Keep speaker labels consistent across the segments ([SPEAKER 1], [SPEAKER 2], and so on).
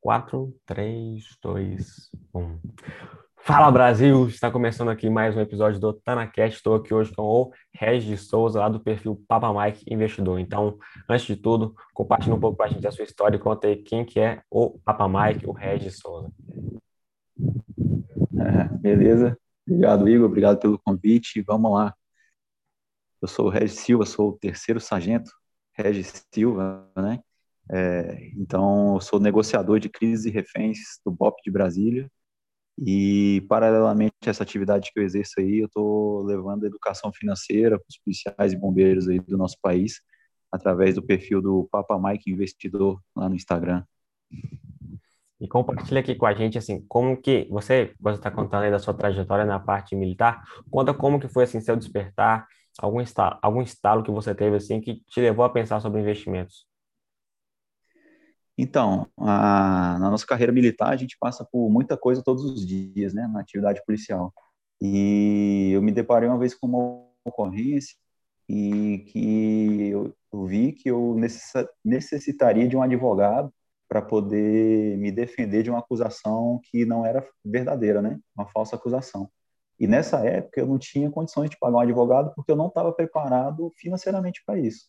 [SPEAKER 1] 4, 3, 2, 1. Fala Brasil! Está começando aqui mais um episódio do TanaCast. Estou aqui hoje com o Regis Souza, lá do perfil Papa Mike Investidor. Então, antes de tudo, compartilhe um pouco com a gente a sua história e conta aí quem que é o Papa Mike, o Regis Souza.
[SPEAKER 2] É, beleza? Obrigado, Igor. Obrigado pelo convite. Vamos lá. Eu sou o Regis Silva, sou o terceiro sargento Regis Silva, né? É, então, eu sou negociador de crises e reféns do BOP de Brasília e, paralelamente a essa atividade que eu exerço aí, eu estou levando educação financeira para os policiais e bombeiros aí do nosso país, através do perfil do Papa Mike Investidor lá no Instagram.
[SPEAKER 1] E compartilha aqui com a gente, assim, como que você, você está contando aí da sua trajetória na parte militar, conta como que foi, assim, seu despertar, algum estalo, algum estalo que você teve, assim, que te levou a pensar sobre investimentos.
[SPEAKER 2] Então, a, na nossa carreira militar, a gente passa por muita coisa todos os dias, né, na atividade policial. E eu me deparei uma vez com uma ocorrência e que eu, eu vi que eu necessitaria de um advogado para poder me defender de uma acusação que não era verdadeira, né, uma falsa acusação. E nessa época eu não tinha condições de pagar um advogado porque eu não estava preparado financeiramente para isso,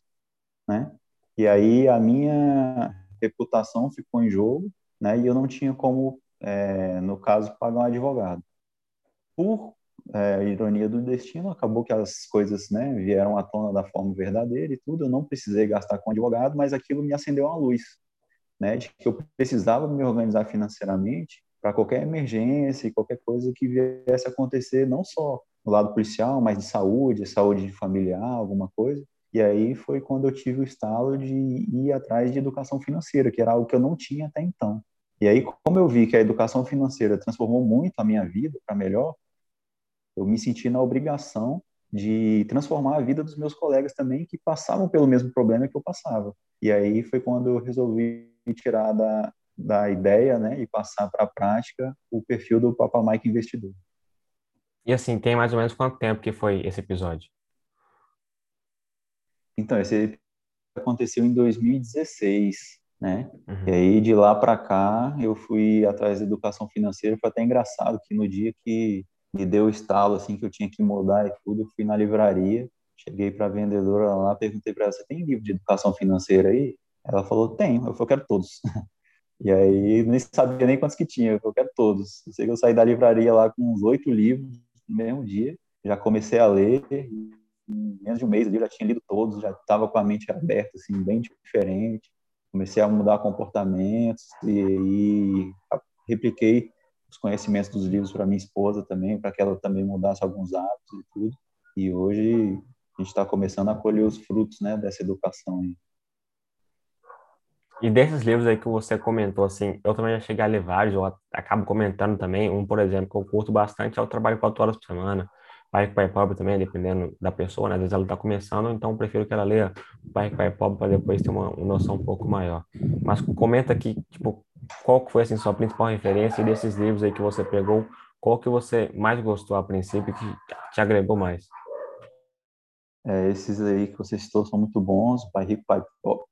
[SPEAKER 2] né? E aí a minha reputação ficou em jogo, né? E eu não tinha como, é, no caso, pagar um advogado. Por é, ironia do destino, acabou que as coisas, né, vieram à tona da forma verdadeira e tudo. Eu não precisei gastar com advogado, mas aquilo me acendeu uma luz, né, de que eu precisava me organizar financeiramente para qualquer emergência e qualquer coisa que viesse a acontecer, não só no lado policial, mas de saúde, saúde familiar, alguma coisa. E aí foi quando eu tive o estalo de ir atrás de educação financeira, que era algo que eu não tinha até então. E aí, como eu vi que a educação financeira transformou muito a minha vida para melhor, eu me senti na obrigação de transformar a vida dos meus colegas também que passavam pelo mesmo problema que eu passava. E aí foi quando eu resolvi tirar da, da ideia né, e passar para a prática o perfil do Papa Mike Investidor.
[SPEAKER 1] E assim, tem mais ou menos quanto tempo que foi esse episódio?
[SPEAKER 2] Então, esse aconteceu em 2016, né? Uhum. E aí, de lá para cá, eu fui atrás da educação financeira. Foi até engraçado que no dia que me deu o estalo, assim, que eu tinha que mudar e tudo, eu fui na livraria, cheguei para a vendedora lá, perguntei para ela, você tem livro de educação financeira aí? Ela falou, tem. Eu falei, eu quero todos. E aí, nem sabia nem quantos que tinha, eu quero todos. Eu sei que eu saí da livraria lá com uns oito livros no mesmo dia, já comecei a ler, em menos de um mês ali, eu já tinha lido todos, já estava com a mente aberta, assim, bem diferente. Comecei a mudar comportamentos e, e repliquei os conhecimentos dos livros para minha esposa também, para que ela também mudasse alguns hábitos e tudo. E hoje a gente está começando a colher os frutos, né, dessa educação aí.
[SPEAKER 1] E desses livros aí que você comentou, assim, eu também já cheguei a ler vários, eu acabo comentando também. Um, por exemplo, que eu curto bastante é o trabalho quatro horas por semana. Pai que Pai Pobre também, dependendo da pessoa, né? Às vezes ela está começando, então prefiro que ela leia Pai que Pai Pobre para depois ter uma, uma, noção um pouco maior. Mas comenta aqui, tipo, qual que foi, assim, sua principal referência e desses livros aí que você pegou, qual que você mais gostou a princípio que te agregou mais?
[SPEAKER 2] É, esses aí que você citou são muito bons, Pai Rico, Pai Pobre,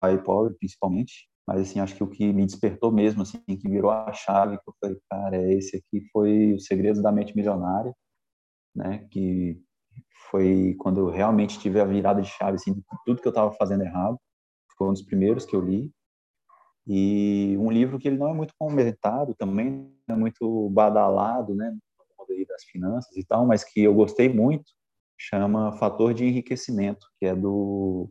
[SPEAKER 2] Pai Pobre, principalmente. Mas, assim, acho que o que me despertou mesmo, assim, que virou a chave, que eu falei, cara, é esse aqui foi Os Segredos da Mente Milionária, né? Que foi quando eu realmente tive a virada de chave, assim, de tudo que eu estava fazendo errado. Foi um dos primeiros que eu li. E um livro que ele não é muito comentado também, é muito badalado, né? Das finanças e tal, mas que eu gostei muito, chama Fator de Enriquecimento, que é do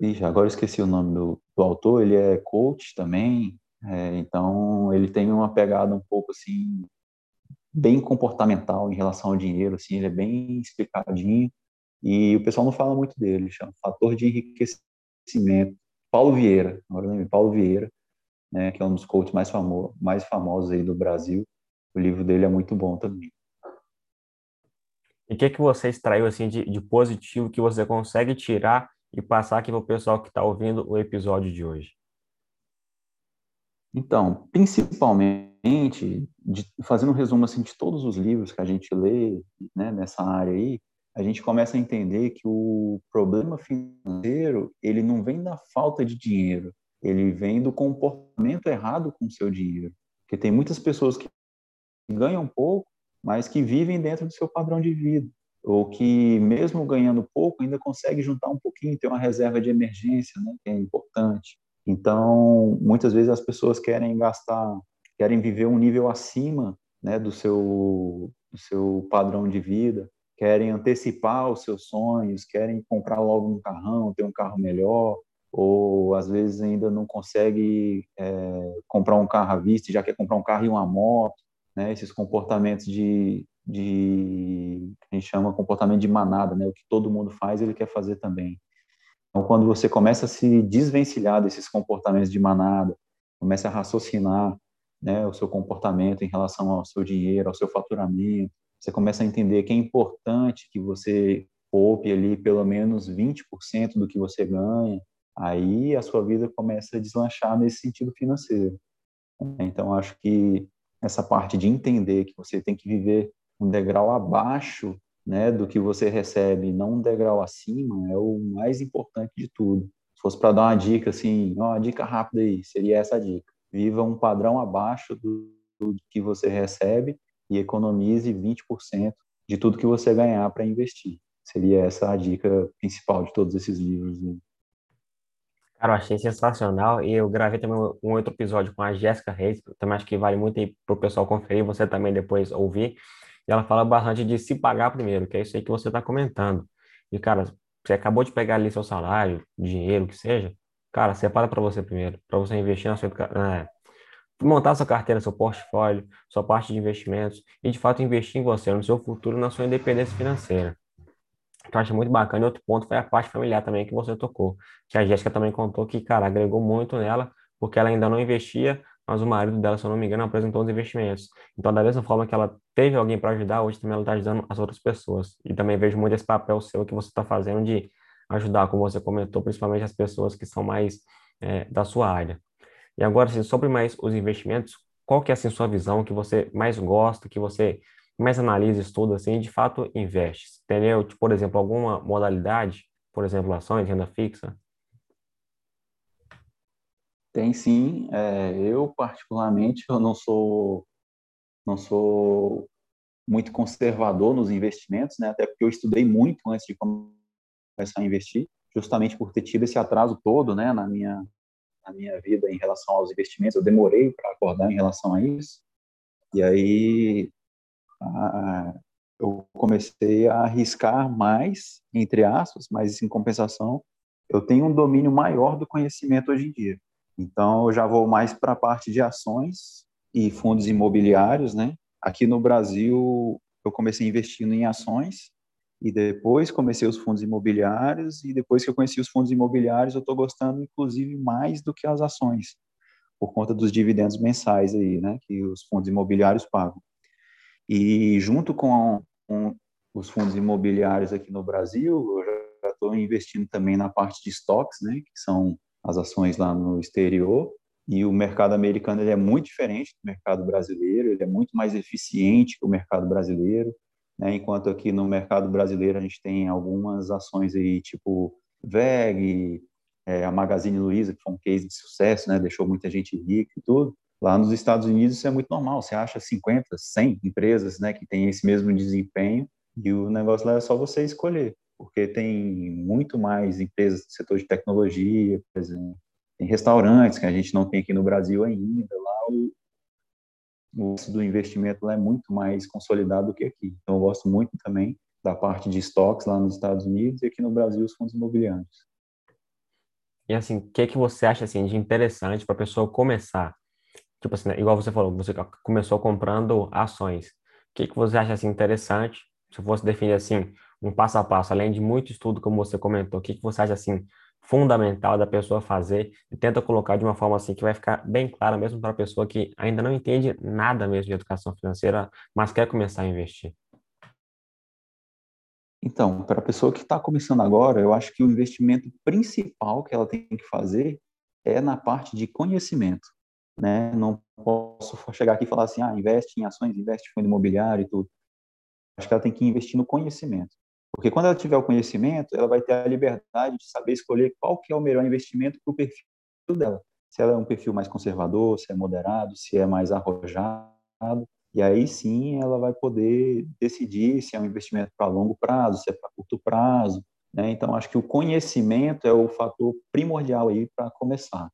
[SPEAKER 2] Ixi, agora esqueci o nome do, do, autor, ele é coach também, é, então ele tem uma pegada um pouco assim, bem comportamental em relação ao dinheiro, assim, ele é bem explicadinho, e o pessoal não fala muito dele, chama Fator de Enriquecimento. Paulo Vieira, agora lembro, Paulo Vieira, né, que é um dos coaches mais, famo mais famosos aí do Brasil, o livro dele é muito bom também.
[SPEAKER 1] E o que, que você extraiu assim de, de positivo que você consegue tirar e passar aqui para o pessoal que está ouvindo o episódio de hoje?
[SPEAKER 2] Então, principalmente, de, fazendo um resumo assim de todos os livros que a gente lê né, nessa área aí, a gente começa a entender que o problema financeiro ele não vem da falta de dinheiro, ele vem do comportamento errado com o seu dinheiro. Porque tem muitas pessoas que ganham pouco, mas que vivem dentro do seu padrão de vida, ou que mesmo ganhando pouco ainda consegue juntar um pouquinho, ter uma reserva de emergência, né, que é importante. Então, muitas vezes as pessoas querem gastar, querem viver um nível acima, né, do seu do seu padrão de vida, querem antecipar os seus sonhos, querem comprar logo um carrão, ter um carro melhor, ou às vezes ainda não consegue é, comprar um carro à vista, já quer comprar um carro e uma moto, né? Esses comportamentos de, de a gente chama comportamento de manada, né? O que todo mundo faz, ele quer fazer também. Então, quando você começa a se desvencilhar desses comportamentos de manada, começa a raciocinar, né, o seu comportamento em relação ao seu dinheiro, ao seu faturamento, você começa a entender que é importante que você poupe ali pelo menos 20% do que você ganha, aí a sua vida começa a deslanchar nesse sentido financeiro. Então, acho que essa parte de entender que você tem que viver um degrau abaixo né, do que você recebe, não um degrau acima, é o mais importante de tudo. Se fosse para dar uma dica assim, uma dica rápida aí, seria essa dica. Viva um padrão abaixo do, do que você recebe e economize 20% de tudo que você ganhar para investir. Seria essa a dica principal de todos esses livros. Né?
[SPEAKER 1] Cara, eu achei sensacional e eu gravei também um outro episódio com a Jéssica Reis, também acho que vale muito aí pro pessoal conferir, você também depois ouvir. E ela fala bastante de se pagar primeiro, que é isso aí que você está comentando. E, cara, você acabou de pegar ali seu salário, dinheiro, que seja, cara, separa para você primeiro, para você investir na sua, é, montar sua carteira, seu portfólio, sua parte de investimentos e, de fato, investir em você, no seu futuro, na sua independência financeira eu acho muito bacana. E outro ponto foi a parte familiar também que você tocou, que a Jéssica também contou que, cara, agregou muito nela, porque ela ainda não investia, mas o marido dela, se eu não me engano, apresentou os investimentos. Então, da mesma forma que ela teve alguém para ajudar, hoje também ela está ajudando as outras pessoas. E também vejo muito esse papel seu que você está fazendo de ajudar, como você comentou, principalmente as pessoas que são mais é, da sua área. E agora, assim, sobre mais os investimentos, qual que é assim, sua visão que você mais gosta, que você mais analisa, estuda assim, de fato investe. Entendeu? Tipo, por exemplo, alguma modalidade, por exemplo, ações, renda fixa?
[SPEAKER 2] Tem sim. É, eu particularmente eu não sou não sou muito conservador nos investimentos, né? Até porque eu estudei muito antes de começar a investir, justamente por ter tido esse atraso todo, né, na minha na minha vida em relação aos investimentos. Eu demorei para acordar em relação a isso. E aí eu comecei a arriscar mais, entre aspas, mas em compensação, eu tenho um domínio maior do conhecimento hoje em dia. Então, eu já vou mais para a parte de ações e fundos imobiliários, né? Aqui no Brasil, eu comecei investindo em ações e depois comecei os fundos imobiliários e depois que eu conheci os fundos imobiliários, eu estou gostando, inclusive, mais do que as ações, por conta dos dividendos mensais aí, né? Que os fundos imobiliários pagam. E junto com, os fundos imobiliários aqui no Brasil, eu já estou investindo também na parte de estoques, né, que são as ações lá no exterior. E o mercado americano ele é muito diferente do mercado brasileiro, ele é muito mais eficiente que o mercado brasileiro. Né? Enquanto aqui no mercado brasileiro a gente tem algumas ações aí, tipo VEG, é, a Magazine Luiza, que foi um case de sucesso, né? deixou muita gente rica e tudo. Lá nos Estados Unidos isso é muito normal, você acha 50, 100 empresas né, que têm esse mesmo desempenho e o negócio lá é só você escolher, porque tem muito mais empresas do setor de tecnologia, por exemplo, tem restaurantes que a gente não tem aqui no Brasil ainda, lá o, o do investimento lá é muito mais consolidado do que aqui. Então eu gosto muito também da parte de estoques lá nos Estados Unidos e aqui no Brasil os fundos imobiliários.
[SPEAKER 1] E assim, o que que você acha assim de interessante para a pessoa começar? Tipo assim, né? igual você falou, você começou comprando ações. O que, que você acha assim, interessante? Se fosse definir assim, um passo a passo, além de muito estudo, como você comentou, o que, que você acha assim, fundamental da pessoa fazer e tenta colocar de uma forma assim que vai ficar bem clara mesmo para a pessoa que ainda não entende nada mesmo de educação financeira, mas quer começar a investir?
[SPEAKER 2] Então, para a pessoa que está começando agora, eu acho que o investimento principal que ela tem que fazer é na parte de conhecimento né? Não posso chegar aqui e falar assim, ah, investe em ações, investe em fundo imobiliário e tudo. Acho que ela tem que investir no conhecimento. Porque quando ela tiver o conhecimento, ela vai ter a liberdade de saber escolher qual que é o melhor investimento para o perfil dela. se ela é um perfil mais conservador, se é moderado, se é mais arrojado, e aí sim ela vai poder decidir se é um investimento para longo prazo, se é para curto prazo, né? Então acho que o conhecimento é o fator primordial aí para começar,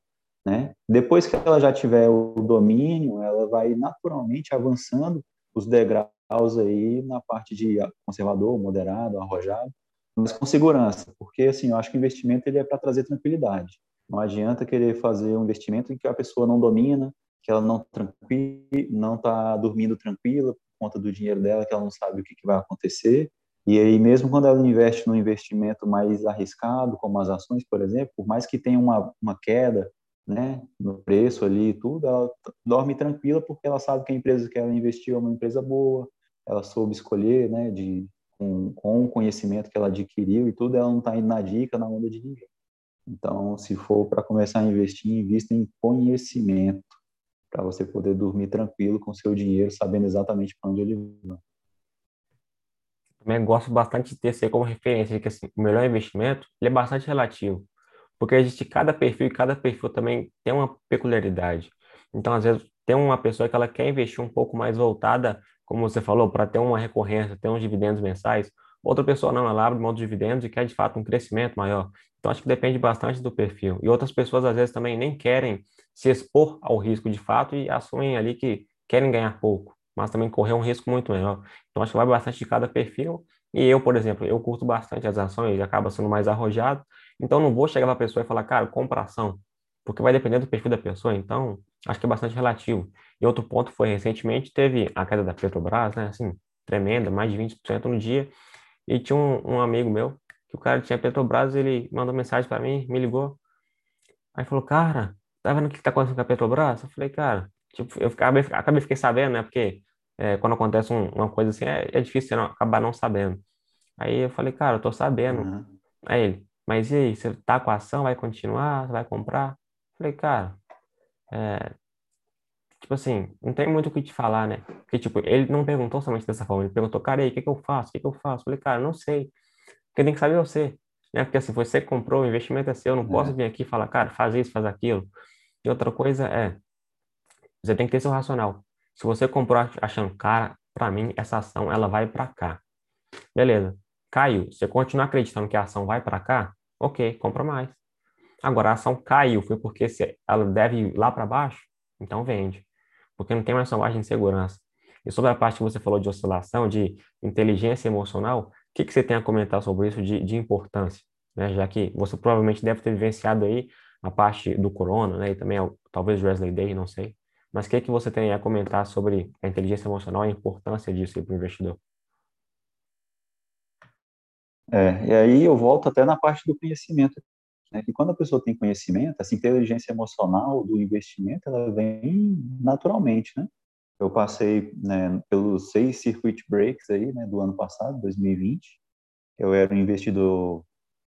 [SPEAKER 2] né? Depois que ela já tiver o domínio, ela vai naturalmente avançando os degraus aí na parte de conservador, moderado, arrojado, mas com segurança, porque assim, eu acho que o investimento ele é para trazer tranquilidade. Não adianta querer fazer um investimento em que a pessoa não domina, que ela não não está dormindo tranquila por conta do dinheiro dela, que ela não sabe o que, que vai acontecer. E aí, mesmo quando ela investe num investimento mais arriscado, como as ações, por exemplo, por mais que tenha uma, uma queda né, no preço ali e tudo, ela dorme tranquila porque ela sabe que a empresa que ela investiu é uma empresa boa, ela soube escolher, né, de, com, com o conhecimento que ela adquiriu e tudo, ela não está indo na dica, na onda de ninguém. Então, se for para começar a investir, invista em conhecimento, para você poder dormir tranquilo com seu dinheiro, sabendo exatamente para onde ele vai.
[SPEAKER 1] Também gosto bastante de ter isso como referência, que assim, o melhor investimento ele é bastante relativo, porque existe cada perfil e cada perfil também tem uma peculiaridade. Então, às vezes, tem uma pessoa que ela quer investir um pouco mais voltada, como você falou, para ter uma recorrência, ter uns dividendos mensais. Outra pessoa não, ela abre mão dos dividendos e quer de fato um crescimento maior. Então, acho que depende bastante do perfil. E outras pessoas, às vezes, também nem querem se expor ao risco de fato e assumem ali que querem ganhar pouco, mas também correr um risco muito maior. Então, acho que vai bastante de cada perfil. E eu, por exemplo, eu curto bastante as ações, acaba sendo mais arrojado. Então, não vou chegar para a pessoa e falar, cara, compra ação, porque vai depender do perfil da pessoa. Então, acho que é bastante relativo. E outro ponto foi, recentemente, teve a queda da Petrobras, né? Assim, tremenda, mais de 20% no dia. E tinha um, um amigo meu que o cara tinha Petrobras, ele mandou mensagem para mim, me ligou. Aí falou, cara, tá vendo o que tá acontecendo com a Petrobras? Eu falei, cara, tipo, eu acabei, acabei fiquei sabendo, né? Porque é, quando acontece um, uma coisa assim, é, é difícil você não, acabar não sabendo. Aí eu falei, cara, eu tô sabendo. Uhum. Aí ele, mas e aí, você tá com a ação, vai continuar, vai comprar? Eu falei, cara, é, tipo assim, não tem muito o que te falar, né? Porque, tipo, ele não perguntou somente dessa forma, ele perguntou, cara, e aí, o que que eu faço? O que que eu faço? Eu falei, cara, não sei. Quem tem que saber é você. Né? Porque assim, você comprou, o investimento é seu, eu não posso é. vir aqui e falar, cara, faz isso, faz aquilo. E outra coisa é, você tem que ter seu racional. Se você comprou achando, cara, para mim, essa ação, ela vai para cá. Beleza. Caiu. Você continua acreditando que a ação vai para cá? Ok, compra mais. Agora, a ação caiu, foi porque ela deve ir lá para baixo? Então vende. Porque não tem mais sua margem de segurança. E sobre a parte que você falou de oscilação, de inteligência emocional, o que, que você tem a comentar sobre isso de, de importância? Né? Já que você provavelmente deve ter vivenciado aí a parte do corona, né? E também talvez o Wesley Day, não sei. Mas o que, que você tem a comentar sobre a inteligência emocional e a importância disso para o investidor?
[SPEAKER 2] É, e aí eu volto até na parte do conhecimento, né? Quando a pessoa tem conhecimento, essa inteligência emocional do investimento, ela vem naturalmente, né? Eu passei né, pelos seis circuit breaks aí, né, do ano passado, 2020. Eu era um investidor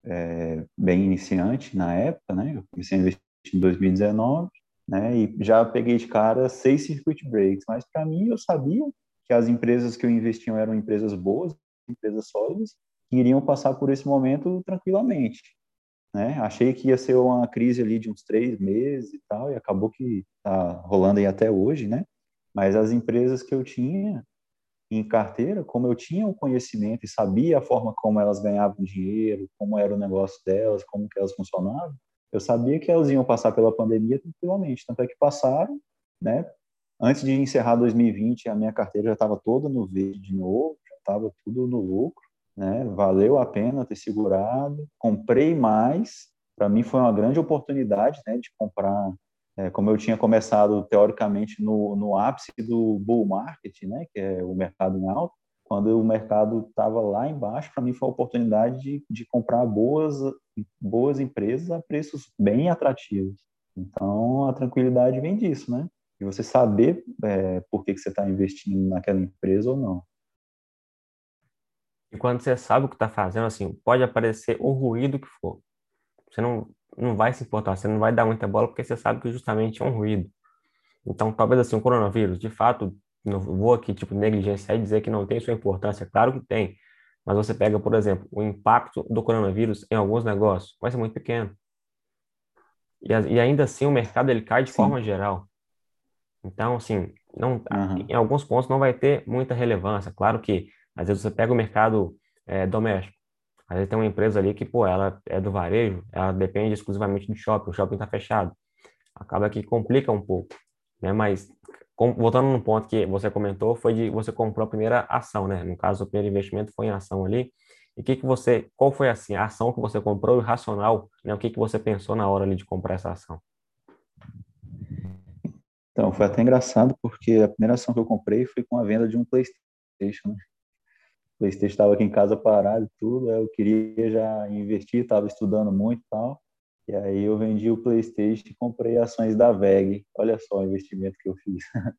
[SPEAKER 2] é, bem iniciante na época, né? Eu comecei a investir em 2019, né? E já peguei de cara seis circuit breaks. Mas para mim, eu sabia que as empresas que eu investia eram empresas boas, empresas sólidas, que iriam passar por esse momento tranquilamente. Né? Achei que ia ser uma crise ali de uns três meses e tal, e acabou que está rolando aí até hoje, né? Mas as empresas que eu tinha em carteira, como eu tinha o conhecimento e sabia a forma como elas ganhavam dinheiro, como era o negócio delas, como que elas funcionavam, eu sabia que elas iam passar pela pandemia tranquilamente. Tanto é que passaram, né? Antes de encerrar 2020, a minha carteira já estava toda no verde de novo, já estava tudo no lucro, né? Valeu a pena ter segurado. Comprei mais. Para mim foi uma grande oportunidade, né, de comprar é, como eu tinha começado teoricamente no, no ápice do bull market, né, que é o mercado em alta, quando o mercado estava lá embaixo, para mim foi a oportunidade de, de comprar boas, boas empresas a preços bem atrativos. Então, a tranquilidade vem disso, né? E você saber é, por que, que você está investindo naquela empresa ou não.
[SPEAKER 1] E quando você sabe o que está fazendo, assim, pode aparecer o ruído que for. Você não, não vai se importar, você não vai dar muita bola porque você sabe que justamente é um ruído. Então, talvez assim, o coronavírus, de fato, não vou aqui, tipo, negligenciar e dizer que não tem sua importância, claro que tem, mas você pega, por exemplo, o impacto do coronavírus em alguns negócios, vai ser muito pequeno. E, e ainda assim o mercado ele cai de Sim. forma geral. Então, assim, não, uhum. em alguns pontos não vai ter muita relevância. Claro que, às vezes, você pega o mercado é, doméstico. Às vezes tem uma empresa ali que, pô, ela é do varejo, ela depende exclusivamente do shopping, o shopping está fechado. Acaba que complica um pouco, né? Mas, com, voltando no ponto que você comentou, foi de você comprou a primeira ação, né? No caso, o primeiro investimento foi em ação ali. E que que você, qual foi assim, a ação que você comprou e o racional, né? O que que você pensou na hora ali de comprar essa ação?
[SPEAKER 2] Então, foi até engraçado, porque a primeira ação que eu comprei foi com a venda de um PlayStation. Né? O PlayStation estava aqui em casa parado e tudo, eu queria já investir, estava estudando muito e tal. E aí eu vendi o PlayStation e comprei ações da VEG. Olha só o investimento que eu fiz.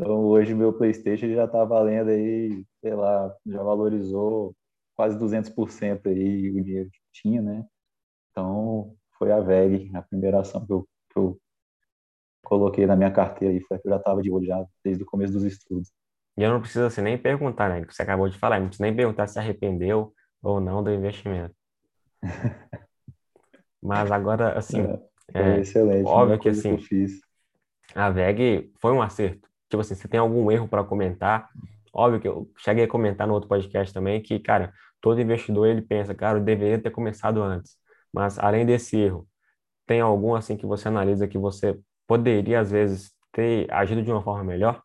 [SPEAKER 2] Então, hoje meu PlayStation já está valendo aí, sei lá, já valorizou quase 200% aí o dinheiro que tinha, né? Então, foi a VEG, a primeira ação que eu, que eu coloquei na minha carteira e foi que eu já estava de olho já desde o começo dos estudos.
[SPEAKER 1] E eu não preciso assim, nem perguntar, né? Que você acabou de falar, não preciso nem perguntar se arrependeu ou não do investimento. Mas agora, assim,
[SPEAKER 2] é, é excelente.
[SPEAKER 1] Óbvio que assim, que a VEG foi um acerto. Tipo assim, você tem algum erro para comentar? Óbvio que eu cheguei a comentar no outro podcast também que, cara, todo investidor ele pensa, cara, eu deveria ter começado antes. Mas além desse erro, tem algum assim que você analisa que você poderia, às vezes, ter agido de uma forma melhor?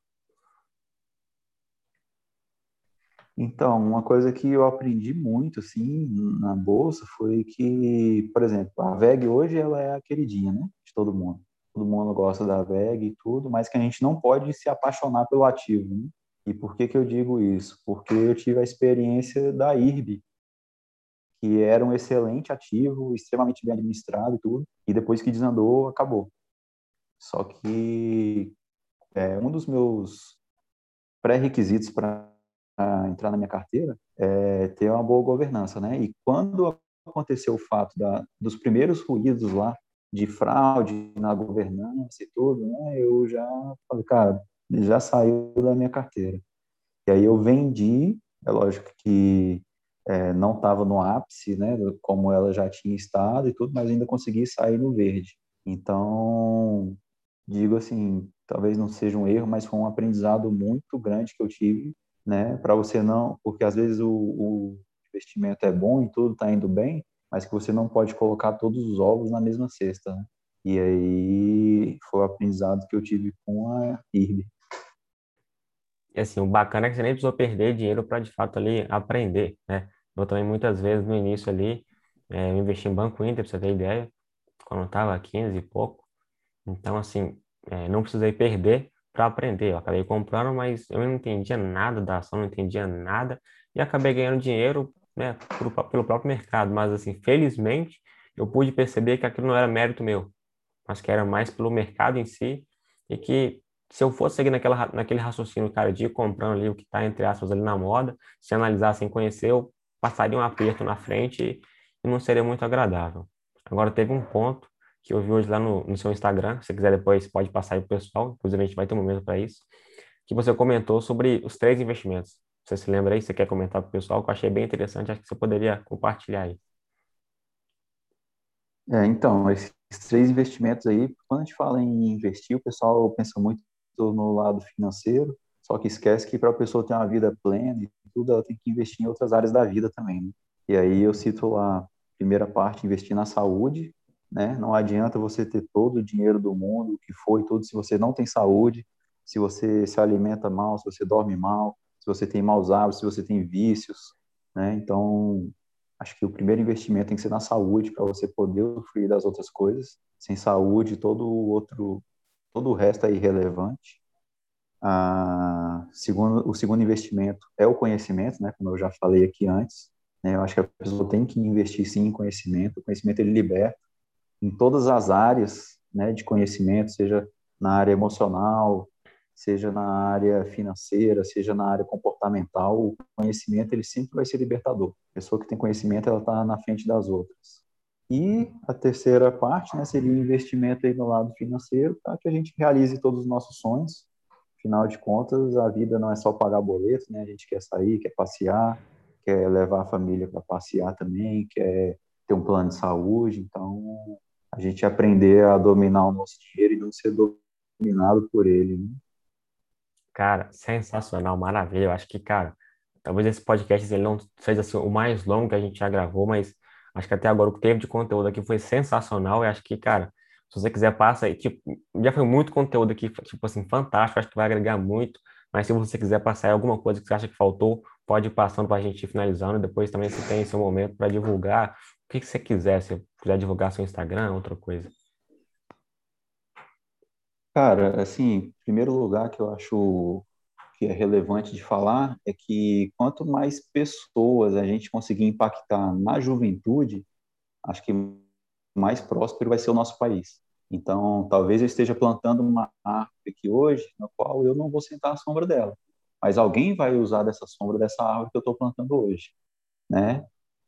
[SPEAKER 2] Então, uma coisa que eu aprendi muito, assim, na bolsa foi que, por exemplo, a VEG hoje ela é a queridinha, né, de todo mundo. Todo mundo gosta da VEG e tudo, mas que a gente não pode se apaixonar pelo ativo, né? E por que que eu digo isso? Porque eu tive a experiência da IRB, que era um excelente ativo, extremamente bem administrado e tudo, e depois que desandou, acabou. Só que é, um dos meus pré-requisitos para entrar na minha carteira é ter uma boa governança, né? E quando aconteceu o fato da, dos primeiros ruídos lá de fraude na governança e tudo, né? Eu já falei, cara, já saiu da minha carteira. E aí eu vendi, é lógico que é, não estava no ápice, né? Como ela já tinha estado e tudo, mas ainda consegui sair no verde. Então, digo assim, talvez não seja um erro, mas foi um aprendizado muito grande que eu tive, né? Para você não, porque às vezes o, o investimento é bom e tudo está indo bem, mas que você não pode colocar todos os ovos na mesma cesta, né? E aí foi o aprendizado que eu tive com a IRB.
[SPEAKER 1] E assim, o bacana é que você nem precisou perder dinheiro para de fato ali aprender, né? Eu também muitas vezes no início ali, é, eu investi em Banco Inter, para você ter ideia, quando eu estava 15 e pouco, então, assim, é, não precisei perder para aprender. Eu acabei comprando, mas eu não entendia nada da ação, não entendia nada e acabei ganhando dinheiro, né, pelo, pelo próprio mercado. Mas, assim, felizmente, eu pude perceber que aquilo não era mérito meu, mas que era mais pelo mercado em si e que se eu fosse seguir naquela, naquele raciocínio, cara, de ir comprando ali o que está, entre aspas, ali na moda, se analisar sem conhecer, eu passaria um aperto na frente e não seria muito agradável. Agora, teve um ponto que eu vi hoje lá no, no seu Instagram. Se quiser depois, pode passar aí para o pessoal. Inclusive, a gente vai ter um momento para isso. Que você comentou sobre os três investimentos. Você se lembra aí? Você quer comentar para o pessoal? Que eu achei bem interessante. Acho que você poderia compartilhar aí.
[SPEAKER 2] É, então, esses três investimentos aí, quando a gente fala em investir, o pessoal pensa muito no lado financeiro, só que esquece que para a pessoa ter uma vida plena e tudo, ela tem que investir em outras áreas da vida também. Né? E aí eu cito lá, primeira parte, investir na saúde, né? Não adianta você ter todo o dinheiro do mundo, o que foi tudo, se você não tem saúde, se você se alimenta mal, se você dorme mal, se você tem maus hábitos, se você tem vícios, né? Então, acho que o primeiro investimento tem que ser na saúde para você poder usufruir das outras coisas. Sem saúde, todo o outro, todo o resto é irrelevante. Ah, segundo, o segundo investimento é o conhecimento, né? Como eu já falei aqui antes. Né? Eu acho que a pessoa tem que investir sim em conhecimento. O conhecimento ele liberta em todas as áreas né, de conhecimento, seja na área emocional, seja na área financeira, seja na área comportamental, o conhecimento ele sempre vai ser libertador. A pessoa que tem conhecimento ela está na frente das outras. E a terceira parte né, seria o investimento aí no lado financeiro para que a gente realize todos os nossos sonhos. Afinal de contas, a vida não é só pagar boleto, né? A gente quer sair, quer passear, quer levar a família para passear também, quer ter um plano de saúde. Então, a gente aprender a dominar o nosso dinheiro e não ser dominado por ele. Né?
[SPEAKER 1] Cara, sensacional, maravilha. Eu acho que, cara, talvez esse podcast ele não seja assim, o mais longo que a gente já gravou, mas acho que até agora o teve de conteúdo aqui foi sensacional. Eu acho que, cara, se você quiser, passa aí. Tipo, já foi muito conteúdo aqui, tipo assim, fantástico. Acho que vai agregar muito. Mas se você quiser passar alguma coisa que você acha que faltou, pode ir passando para a gente ir finalizando. Depois também você tem seu momento para divulgar o que, que você quiser. Se quiser divulgar seu Instagram, outra coisa.
[SPEAKER 2] Cara, assim, primeiro lugar que eu acho que é relevante de falar é que quanto mais pessoas a gente conseguir impactar na juventude, acho que mais próspero vai ser o nosso país. Então, talvez eu esteja plantando uma árvore aqui hoje, na qual eu não vou sentar à sombra dela, mas alguém vai usar dessa sombra dessa árvore que eu estou plantando hoje, né?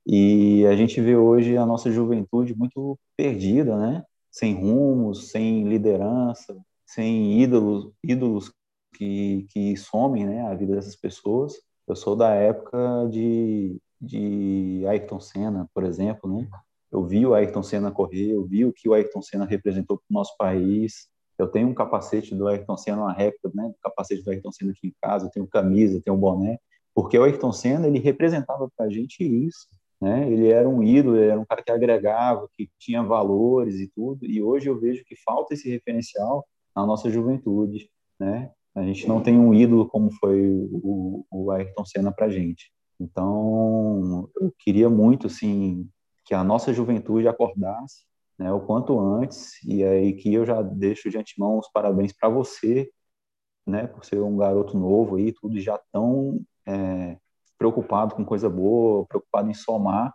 [SPEAKER 2] E a gente vê hoje a nossa juventude muito perdida, né? Sem rumos, sem liderança, sem ídolos, ídolos que, que somem né, a vida dessas pessoas. Eu sou da época de, de Ayrton Senna, por exemplo, né? Eu vi o Ayrton Senna correr, eu vi o que o Ayrton Senna representou para o nosso país. Eu tenho um capacete do Ayrton Senna, uma réplica, né? Capacete do Ayrton Senna aqui em casa, eu tenho camisa, tenho boné, porque o Ayrton Senna, ele representava para a gente isso, né? Ele era um ídolo, era um cara que agregava, que tinha valores e tudo, e hoje eu vejo que falta esse referencial na nossa juventude, né? A gente não tem um ídolo como foi o, o Ayrton Senna para gente. Então, eu queria muito, assim, que a nossa juventude acordasse, né, o quanto antes, e aí que eu já deixo de antemão os parabéns para você, né, por ser um garoto novo aí, tudo já tão é, preocupado com coisa boa, preocupado em somar,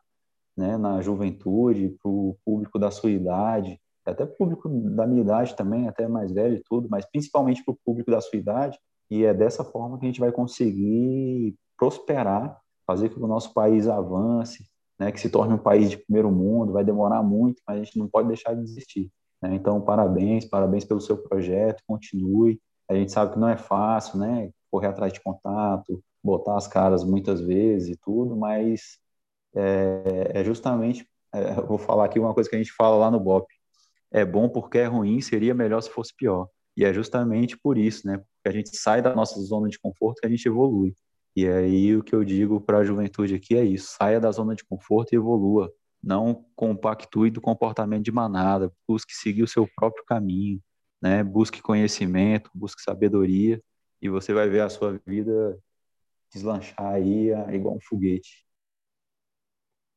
[SPEAKER 2] né, na juventude, para o público da sua idade, até público da minha idade também, até mais velho e tudo, mas principalmente para o público da sua idade, e é dessa forma que a gente vai conseguir prosperar, fazer com que o nosso país avance, né, que se torne um país de primeiro mundo, vai demorar muito, mas a gente não pode deixar de desistir. Né? Então, parabéns, parabéns pelo seu projeto, continue. A gente sabe que não é fácil, né, correr atrás de contato, botar as caras muitas vezes e tudo, mas é, é justamente, é, vou falar aqui uma coisa que a gente fala lá no BOP, é bom porque é ruim, seria melhor se fosse pior. E é justamente por isso, né? Porque a gente sai da nossa zona de conforto que a gente evolui. E aí o que eu digo para a juventude aqui é isso: saia da zona de conforto e evolua. Não compactue do comportamento de manada, busque seguir o seu próprio caminho, né? Busque conhecimento, busque sabedoria e você vai ver a sua vida deslanchar aí igual um foguete.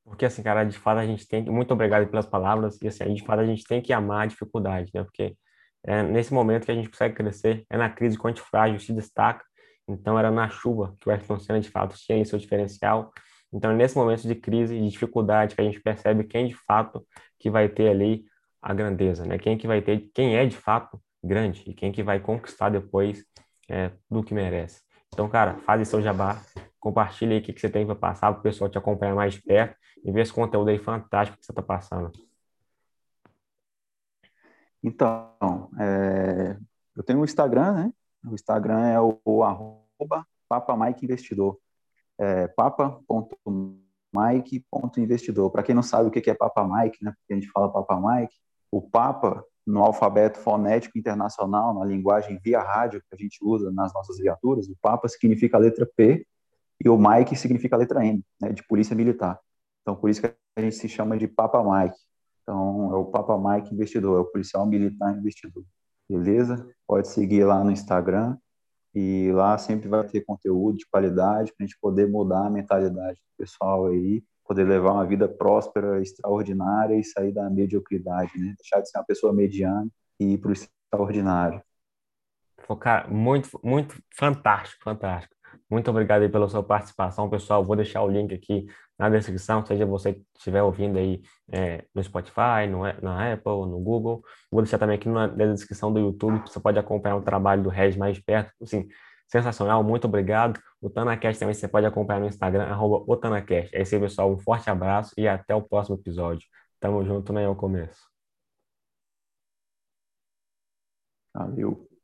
[SPEAKER 1] Porque, assim, cara, de fato a gente tem que. Muito obrigado pelas palavras. E, assim, de fato a gente tem que amar a dificuldade, né? Porque é nesse momento que a gente consegue crescer, é na crise que o antifrágil se destaca. Então, era na chuva que o Ayrton Senna, de fato, tinha seu diferencial. Então, é nesse momento de crise de dificuldade que a gente percebe quem, de fato, que vai ter ali a grandeza, né? Quem que vai ter, quem é, de fato, grande e quem que vai conquistar depois é, do que merece. Então, cara, faz seu jabá, compartilha aí o que, que você tem para passar para o pessoal te acompanhar mais de perto e ver esse conteúdo aí fantástico que você está passando.
[SPEAKER 2] Então, é, eu tenho um Instagram, né? O Instagram é o, o arroba papamikeinvestidor. É, papa.mike.investidor. Para quem não sabe o que é Papa Mike, né? Porque a gente fala Papa Mike, o Papa, no alfabeto fonético internacional, na linguagem via rádio que a gente usa nas nossas viaturas, o Papa significa a letra P e o Mike significa a letra M, né, de Polícia Militar. Então, por isso que a gente se chama de Papa Mike. Então, é o Papa Mike investidor, é o policial militar investidor. Beleza? Pode seguir lá no Instagram e lá sempre vai ter conteúdo de qualidade para a gente poder mudar a mentalidade do pessoal aí, poder levar uma vida próspera, extraordinária e sair da mediocridade, né? Deixar de ser uma pessoa mediana e ir para o extraordinário.
[SPEAKER 1] Cara, muito, muito fantástico, fantástico. Muito obrigado aí pela sua participação, pessoal. Vou deixar o link aqui na descrição, seja você estiver ouvindo aí é, no Spotify, no, na Apple, no Google. Vou deixar também aqui na, na descrição do YouTube, você pode acompanhar o trabalho do Regis mais perto. Assim, sensacional, muito obrigado. O TanaCast também você pode acompanhar no Instagram, arroba o TanaCast. É isso aí, pessoal. Um forte abraço e até o próximo episódio. Tamo junto, nem né, ao começo.
[SPEAKER 2] Valeu.